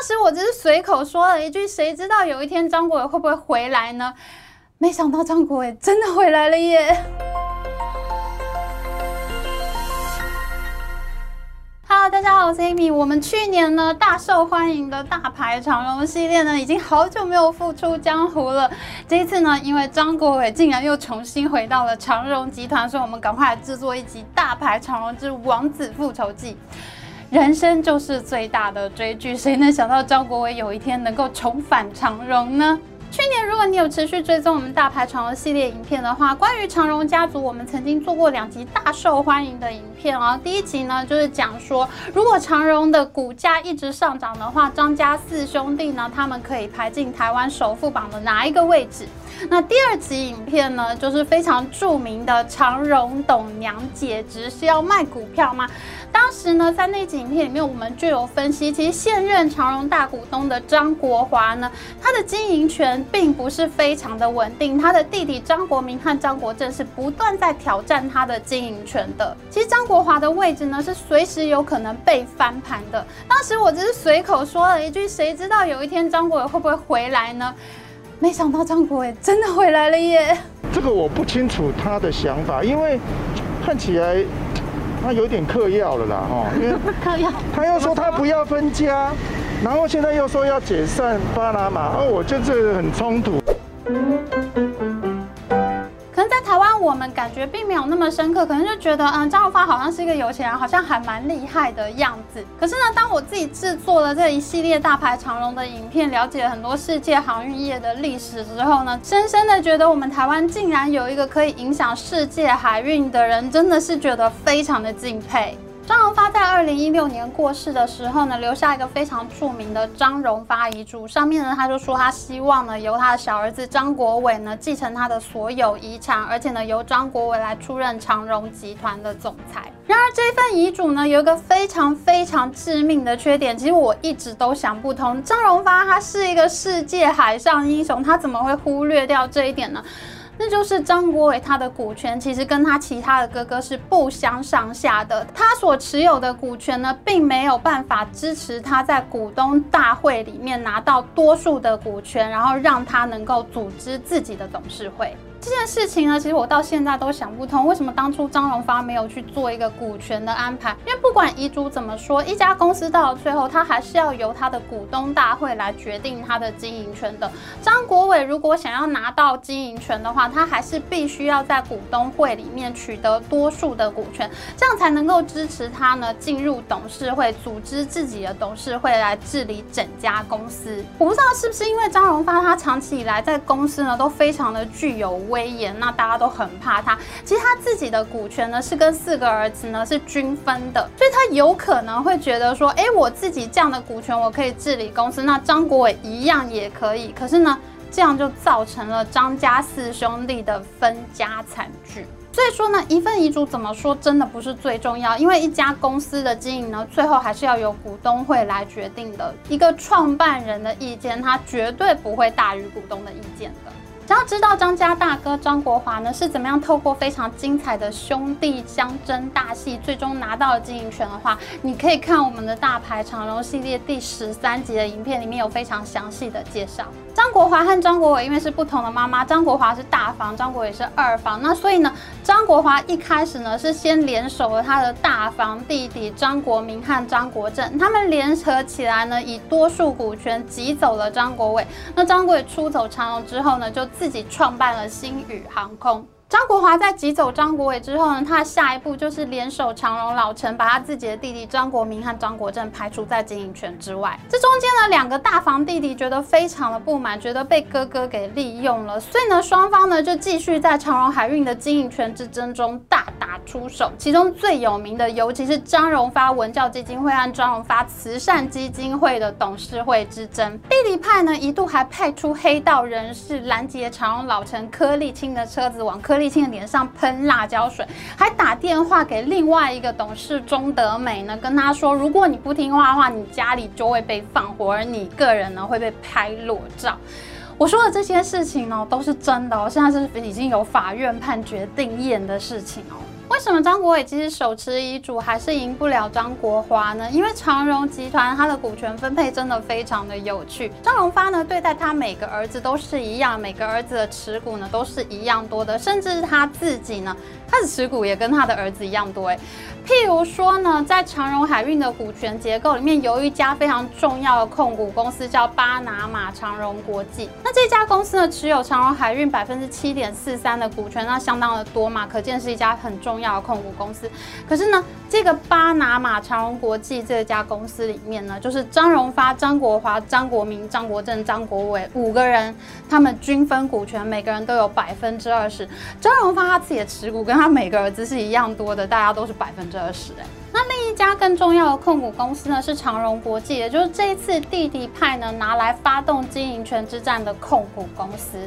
当时我只是随口说了一句，谁知道有一天张国伟会不会回来呢？没想到张国伟真的回来了耶！Hello，大家好，我是 Amy。我们去年呢大受欢迎的大牌长荣系列呢，已经好久没有复出江湖了。这一次呢，因为张国伟竟然又重新回到了长荣集团，所以我们赶快来制作一集《大牌长荣之王子复仇记》。人生就是最大的追剧，谁能想到张国伟有一天能够重返长荣呢？去年，如果你有持续追踪我们大牌长荣系列影片的话，关于长荣家族，我们曾经做过两集大受欢迎的影片啊。第一集呢，就是讲说，如果长荣的股价一直上涨的话，张家四兄弟呢，他们可以排进台湾首富榜的哪一个位置？那第二集影片呢，就是非常著名的长荣董娘姐只是要卖股票吗？当时呢，在那集影片里面，我们就有分析，其实现任长荣大股东的张国华呢，他的经营权并不是非常的稳定，他的弟弟张国明和张国正是不断在挑战他的经营权的。其实张国华的位置呢，是随时有可能被翻盘的。当时我只是随口说了一句，谁知道有一天张国伟会不会回来呢？没想到张国伟真的回来了耶！这个我不清楚他的想法，因为看起来他有点嗑药了啦，哦，因为嗑药，他又说他不要分家，然后现在又说要解散巴拿马，哦，我觉得这很冲突。我们感觉并没有那么深刻，可能就觉得，嗯，张荣发好像是一个有钱人，好像还蛮厉害的样子。可是呢，当我自己制作了这一系列大牌长龙的影片，了解了很多世界航运业的历史之后呢，深深的觉得我们台湾竟然有一个可以影响世界海运的人，真的是觉得非常的敬佩。张荣发在二零一六年过世的时候呢，留下一个非常著名的张荣发遗嘱。上面呢，他就说他希望呢，由他的小儿子张国伟呢继承他的所有遗产，而且呢，由张国伟来出任长荣集团的总裁。然而，这份遗嘱呢，有一个非常非常致命的缺点。其实我一直都想不通，张荣发他是一个世界海上英雄，他怎么会忽略掉这一点呢？那就是张国伟，他的股权其实跟他其他的哥哥是不相上下的。他所持有的股权呢，并没有办法支持他在股东大会里面拿到多数的股权，然后让他能够组织自己的董事会。这件事情呢，其实我到现在都想不通，为什么当初张荣发没有去做一个股权的安排？因为不管遗嘱怎么说，一家公司到了最后，他还是要由他的股东大会来决定他的经营权的。张国伟如果想要拿到经营权的话，他还是必须要在股东会里面取得多数的股权，这样才能够支持他呢进入董事会，组织自己的董事会来治理整家公司。我不知道是不是因为张荣发他长期以来在公司呢都非常的具有。威严，那大家都很怕他。其实他自己的股权呢，是跟四个儿子呢是均分的，所以他有可能会觉得说，哎，我自己这样的股权，我可以治理公司，那张国伟一样也可以。可是呢，这样就造成了张家四兄弟的分家惨剧。所以说呢，一份遗嘱怎么说，真的不是最重要，因为一家公司的经营呢，最后还是要由股东会来决定的。一个创办人的意见，他绝对不会大于股东的意见的。想要知道张家大哥张国华呢是怎么样透过非常精彩的兄弟相争大戏，最终拿到了经营权的话，你可以看我们的大牌长荣系列第十三集的影片，里面有非常详细的介绍。张国华和张国伟因为是不同的妈妈，张国华是大房，张国伟是二房，那所以呢，张国华一开始呢是先联手了他的大房弟弟张国明和张国正，他们联合起来呢，以多数股权挤走了张国伟。那张国伟出走长荣之后呢，就自己创办了星宇航空。张国华在挤走张国伟之后呢，他的下一步就是联手长荣老陈，把他自己的弟弟张国明和张国正排除在经营权之外。这中间呢，两个大房弟弟觉得非常的不满，觉得被哥哥给利用了，所以呢，双方呢就继续在长荣海运的经营权之争中大打出手。其中最有名的，尤其是张荣发文教基金会和张荣发慈善基金会的董事会之争。弟弟派呢一度还派出黑道人士拦截长荣老陈柯立青的车子，往柯。立青的脸上喷辣椒水，还打电话给另外一个董事钟德美呢，跟他说，如果你不听话的话，你家里就会被放火，而你个人呢会被拍裸照。我说的这些事情呢，都是真的哦，现在是已经有法院判决定验的事情哦。为什么张国伟其实手持遗嘱还是赢不了张国华呢？因为长荣集团它的股权分配真的非常的有趣。张荣发呢对待他每个儿子都是一样，每个儿子的持股呢都是一样多的，甚至他自己呢，他的持股也跟他的儿子一样多。哎，譬如说呢，在长荣海运的股权结构里面，有一家非常重要的控股公司叫巴拿马长荣国际。那这家公司呢持有长荣海运百分之七点四三的股权，那相当的多嘛，可见是一家很重。要控股公司，可是呢，这个巴拿马长荣国际这家公司里面呢，就是张荣发、张国华、张国明、张国正、张国伟五个人，他们均分股权，每个人都有百分之二十。张荣发他自己的持股跟他每个儿子是一样多的，大家都是百分之二十。哎，那另一家更重要的控股公司呢，是长荣国际，也就是这一次弟弟派呢拿来发动经营权之战的控股公司。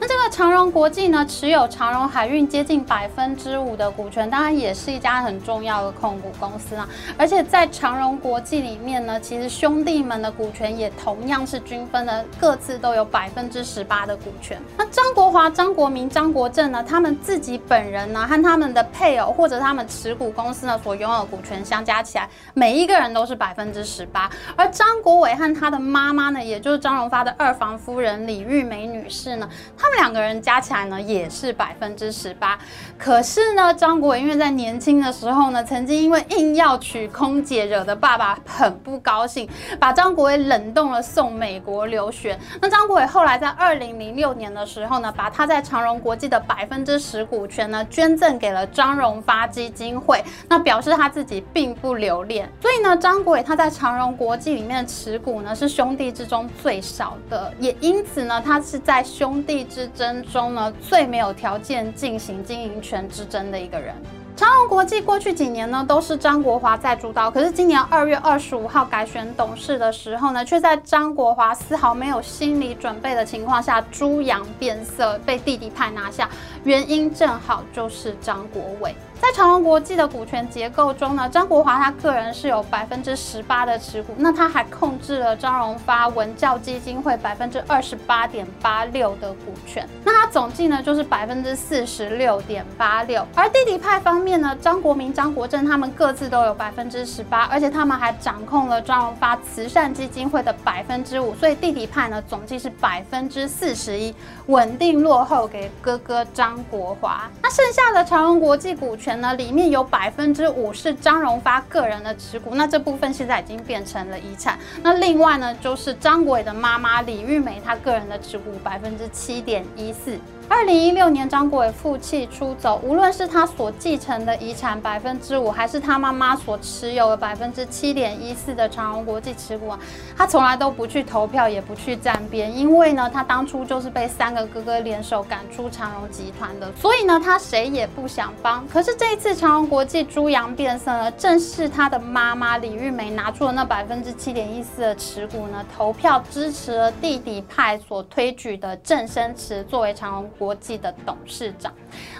那这个长荣国际呢，持有长荣海运接近百分之五的股权，当然也是一家很重要的控股公司啊。而且在长荣国际里面呢，其实兄弟们的股权也同样是均分的，各自都有百分之十八的股权。那张国华、张国民、张国正呢，他们自己本人呢，和他们的配偶或者他们持股公司呢所拥有股权相加起来，每一个人都是百分之十八。而张国伟和他的妈妈呢，也就是张荣发的二房夫人李玉梅女士呢。他们两个人加起来呢，也是百分之十八。可是呢，张国伟因为在年轻的时候呢，曾经因为硬要娶空姐，惹得爸爸很不高兴，把张国伟冷冻了，送美国留学。那张国伟后来在二零零六年的时候呢，把他在长荣国际的百分之十股权呢，捐赠给了张荣发基金会，那表示他自己并并不留恋。所以呢，张国伟他在长荣国际里面的持股呢，是兄弟之中最少的，也因此呢，他是在兄弟。之争中呢，最没有条件进行经营权之争的一个人。长荣国际过去几年呢，都是张国华在主导。可是今年二月二十五号改选董事的时候呢，却在张国华丝毫没有心理准备的情况下，猪羊变色，被弟弟派拿下。原因正好就是张国伟。在长荣国际的股权结构中呢，张国华他个人是有百分之十八的持股，那他还控制了张荣发文教基金会百分之二十八点八六的股权，那他总计呢就是百分之四十六点八六。而弟弟派方面呢，张国明、张国正他们各自都有百分之十八，而且他们还掌控了张荣发慈善基金会的百分之五，所以弟弟派呢总计是百分之四十一，稳定落后给哥哥张国华。那剩下的长荣国际股权。呢，里面有百分之五是张荣发个人的持股，那这部分现在已经变成了遗产。那另外呢，就是张国伟的妈妈李玉梅，她个人的持股百分之七点一四。二零一六年，张国伟负气出走，无论是他所继承的遗产百分之五，还是他妈妈所持有的百分之七点一四的长荣国际持股，他从来都不去投票，也不去站边，因为呢，他当初就是被三个哥哥联手赶出长荣集团的，所以呢，他谁也不想帮。可是这一次长荣国际猪羊变色呢，正是他的妈妈李玉梅拿出了那百分之七点一四的持股呢，投票支持了弟弟派所推举的郑生池作为长荣。国际的董事长，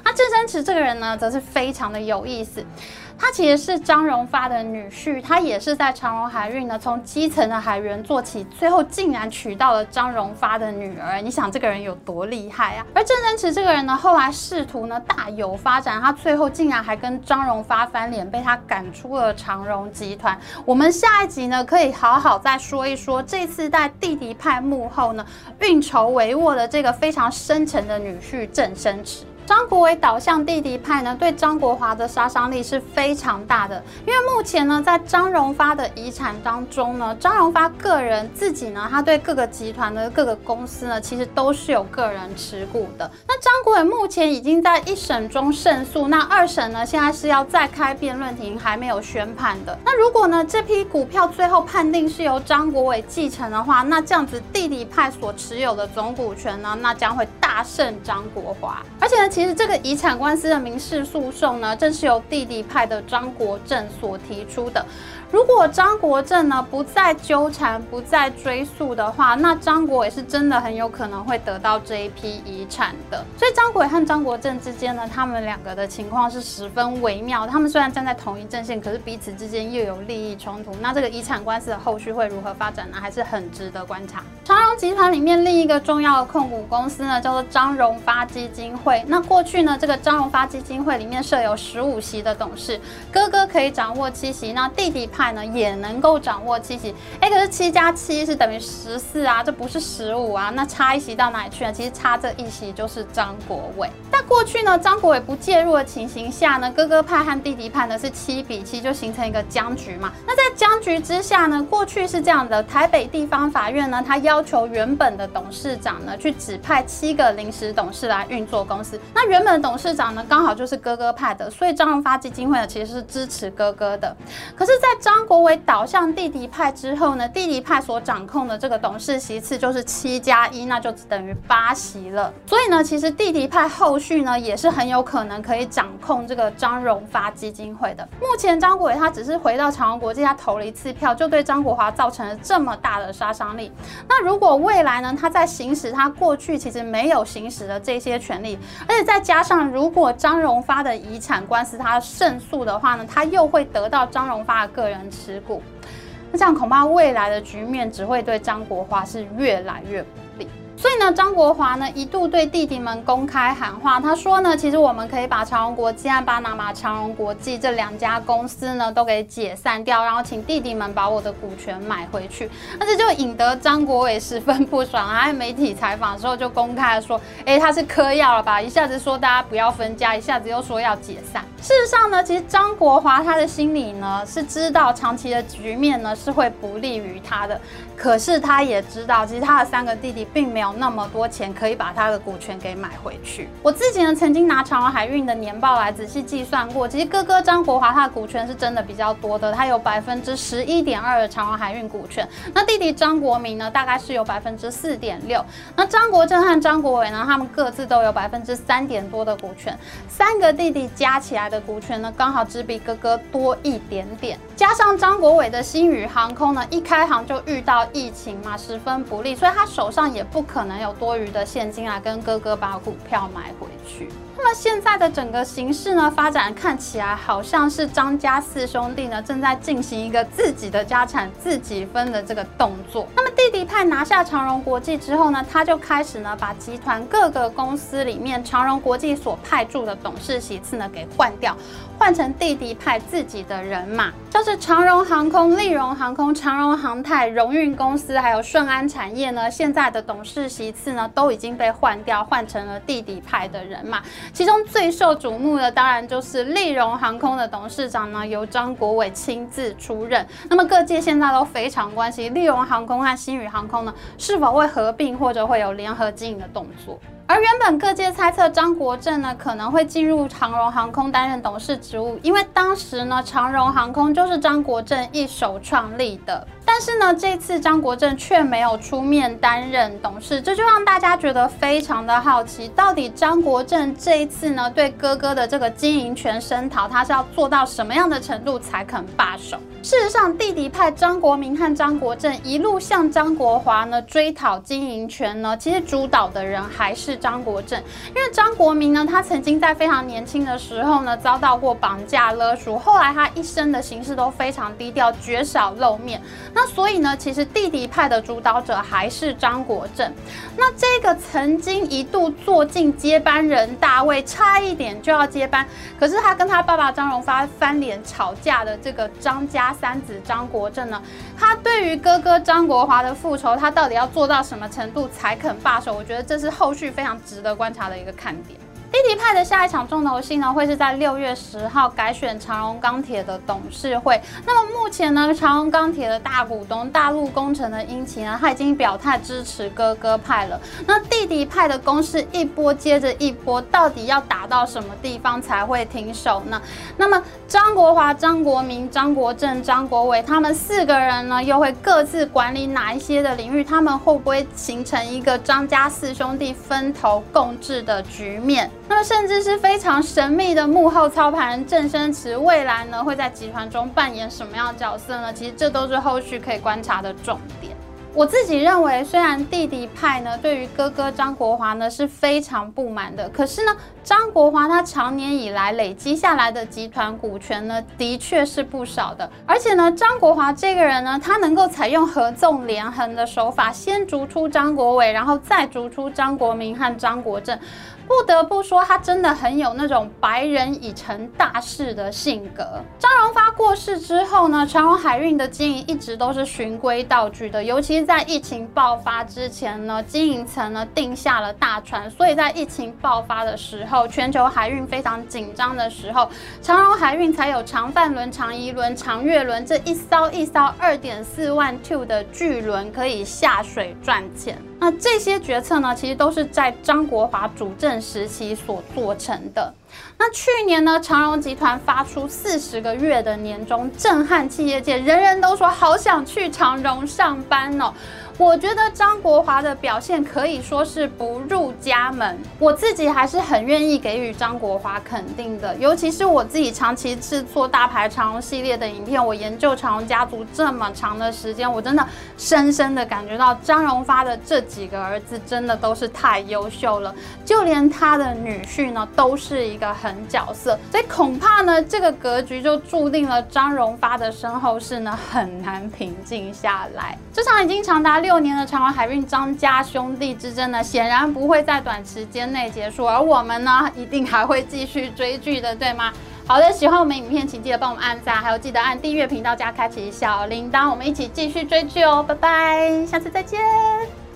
那郑山池这个人呢，则是非常的有意思。他其实是张荣发的女婿，他也是在长荣海运呢，从基层的海员做起，最后竟然娶到了张荣发的女儿。你想这个人有多厉害啊？而郑生池这个人呢，后来仕途呢大有发展，他最后竟然还跟张荣发翻脸，被他赶出了长荣集团。我们下一集呢，可以好好再说一说这次在弟弟派幕后呢运筹帷幄的这个非常深沉的女婿郑生池。张国伟倒向弟弟派呢，对张国华的杀伤力是非常大的。因为目前呢，在张荣发的遗产当中呢，张荣发个人自己呢，他对各个集团的各个公司呢，其实都是有个人持股的。那张国伟目前已经在一审中胜诉，那二审呢，现在是要再开辩论庭，还没有宣判的。那如果呢，这批股票最后判定是由张国伟继承的话，那这样子弟弟派所持有的总股权呢，那将会大胜张国华，而且呢。其实这个遗产官司的民事诉讼呢，正是由弟弟派的张国正所提出的。如果张国政呢不再纠缠、不再追诉的话，那张国伟是真的很有可能会得到这一批遗产的。所以张国伟和张国政之间呢，他们两个的情况是十分微妙。他们虽然站在同一阵线，可是彼此之间又有利益冲突。那这个遗产官司的后续会如何发展呢？还是很值得观察。长荣集团里面另一个重要的控股公司呢，叫做张荣发基金会。那过去呢，这个张荣发基金会里面设有十五席的董事，哥哥可以掌握七席，那弟弟派呢也能够掌握七席。哎，可是七加七是等于十四啊，这不是十五啊？那差一席到哪里去了？其实差这一席就是张国伟。那过去呢，张国伟不介入的情形下呢，哥哥派和弟弟派呢是七比七，就形成一个僵局嘛。那在僵局之下呢，过去是这样的，台北地方法院呢，他。要求原本的董事长呢，去指派七个临时董事来运作公司。那原本的董事长呢，刚好就是哥哥派的，所以张荣发基金会呢，其实是支持哥哥的。可是，在张国伟倒向弟弟派之后呢，弟弟派所掌控的这个董事席次就是七加一，那就等于八席了。所以呢，其实弟弟派后续呢，也是很有可能可以掌控这个张荣发基金会的。目前张国伟他只是回到长荣国际，他投了一次票，就对张国华造成了这么大的杀伤力。那如果未来呢，他在行使他过去其实没有行使的这些权利，而且再加上如果张荣发的遗产官司他胜诉的话呢，他又会得到张荣发的个人持股，那这样恐怕未来的局面只会对张国华是越来越。所以呢，张国华呢一度对弟弟们公开喊话，他说呢，其实我们可以把长荣国际巴拿马长荣国际这两家公司呢都给解散掉，然后请弟弟们把我的股权买回去。那这就引得张国伟十分不爽啊！在媒体采访的时候就公开说，哎，他是嗑药了吧？一下子说大家不要分家，一下子又说要解散。事实上呢，其实张国华他的心里呢是知道长期的局面呢是会不利于他的，可是他也知道，其实他的三个弟弟并没有。那么多钱可以把他的股权给买回去。我自己呢，曾经拿长荣海运的年报来仔细计算过，其实哥哥张国华他的股权是真的比较多的，他有百分之十一点二的长荣海运股权。那弟弟张国明呢，大概是有百分之四点六。那张国正和张国伟呢，他们各自都有百分之三点多的股权。三个弟弟加起来的股权呢，刚好只比哥哥多一点点。加上张国伟的新宇航空呢，一开行就遇到疫情嘛，十分不利，所以他手上也不可。能有多余的现金啊跟哥哥把股票买回去。那么现在的整个形势呢，发展看起来好像是张家四兄弟呢正在进行一个自己的家产自己分的这个动作。那么弟弟派拿下长荣国际之后呢，他就开始呢把集团各个公司里面长荣国际所派驻的董事席次呢给换掉。换成弟弟派自己的人马，就是长荣航空、利荣航空、长荣航太、荣运公司，还有顺安产业呢，现在的董事席次呢都已经被换掉，换成了弟弟派的人马。其中最受瞩目的，当然就是利荣航空的董事长呢，由张国伟亲自出任。那么各界现在都非常关心利荣航空和新宇航空呢，是否会合并或者会有联合经营的动作。而原本各界猜测张国政呢可能会进入长荣航空担任董事职务，因为当时呢长荣航空就是张国政一手创立的。但是呢，这次张国政却没有出面担任董事，这就让大家觉得非常的好奇，到底张国政这一次呢，对哥哥的这个经营权声讨，他是要做到什么样的程度才肯罢手？事实上，弟弟派张国明和张国政一路向张国华呢追讨经营权呢，其实主导的人还是张国政，因为张国明呢，他曾经在非常年轻的时候呢，遭到过绑架勒赎，后来他一生的行事都非常低调，绝少露面。那所以呢，其实弟弟派的主导者还是张国政。那这个曾经一度坐进接班人大位，差一点就要接班，可是他跟他爸爸张荣发翻脸吵架的这个张家三子张国政呢，他对于哥哥张国华的复仇，他到底要做到什么程度才肯罢手？我觉得这是后续非常值得观察的一个看点。弟弟派的下一场重头戏呢，会是在六月十号改选长荣钢铁的董事会。那么目前呢，长荣钢铁的大股东大陆工程的殷勤呢，他已经表态支持哥哥派了。那弟弟派的攻势一波接着一波，到底要打到什么地方才会停手呢？那么张国华、张国民、张国政、张国伟他们四个人呢，又会各自管理哪一些的领域？他们会不会形成一个张家四兄弟分头共治的局面？那么甚至是非常神秘的幕后操盘人郑生池，未来呢会在集团中扮演什么样的角色呢？其实这都是后续可以观察的重点。我自己认为，虽然弟弟派呢对于哥哥张国华呢是非常不满的，可是呢，张国华他长年以来累积下来的集团股权呢，的确是不少的。而且呢，张国华这个人呢，他能够采用合纵连横的手法，先逐出张国伟，然后再逐出张国明和张国政。不得不说，他真的很有那种白人已成大事的性格。张荣发过世之后呢，长荣海运的经营一直都是循规蹈矩的，尤其是在疫情爆发之前呢，经营层呢定下了大船，所以在疫情爆发的时候，全球海运非常紧张的时候，长荣海运才有长泛轮、长宜轮、长月轮这一艘一艘二点四万 two 的巨轮可以下水赚钱。那这些决策呢，其实都是在张国华主政时期所做成的。那去年呢，长荣集团发出四十个月的年终，震撼企业界，人人都说好想去长荣上班哦。我觉得张国华的表现可以说是不入家门，我自己还是很愿意给予张国华肯定的。尤其是我自己长期制作大牌长荣系列的影片，我研究长荣家族这么长的时间，我真的深深的感觉到张荣发的这几个儿子真的都是太优秀了，就连他的女婿呢，都是一个狠角色。所以恐怕呢，这个格局就注定了张荣发的身后事呢很难平静下来。这场已经长达六。六年的长荣海运张家兄弟之争呢，显然不会在短时间内结束，而我们呢，一定还会继续追剧的，对吗？好的，喜欢我们影片，请记得帮我们按赞，还有记得按订阅频道加开启小铃铛，我们一起继续追剧哦，拜拜，下次再见。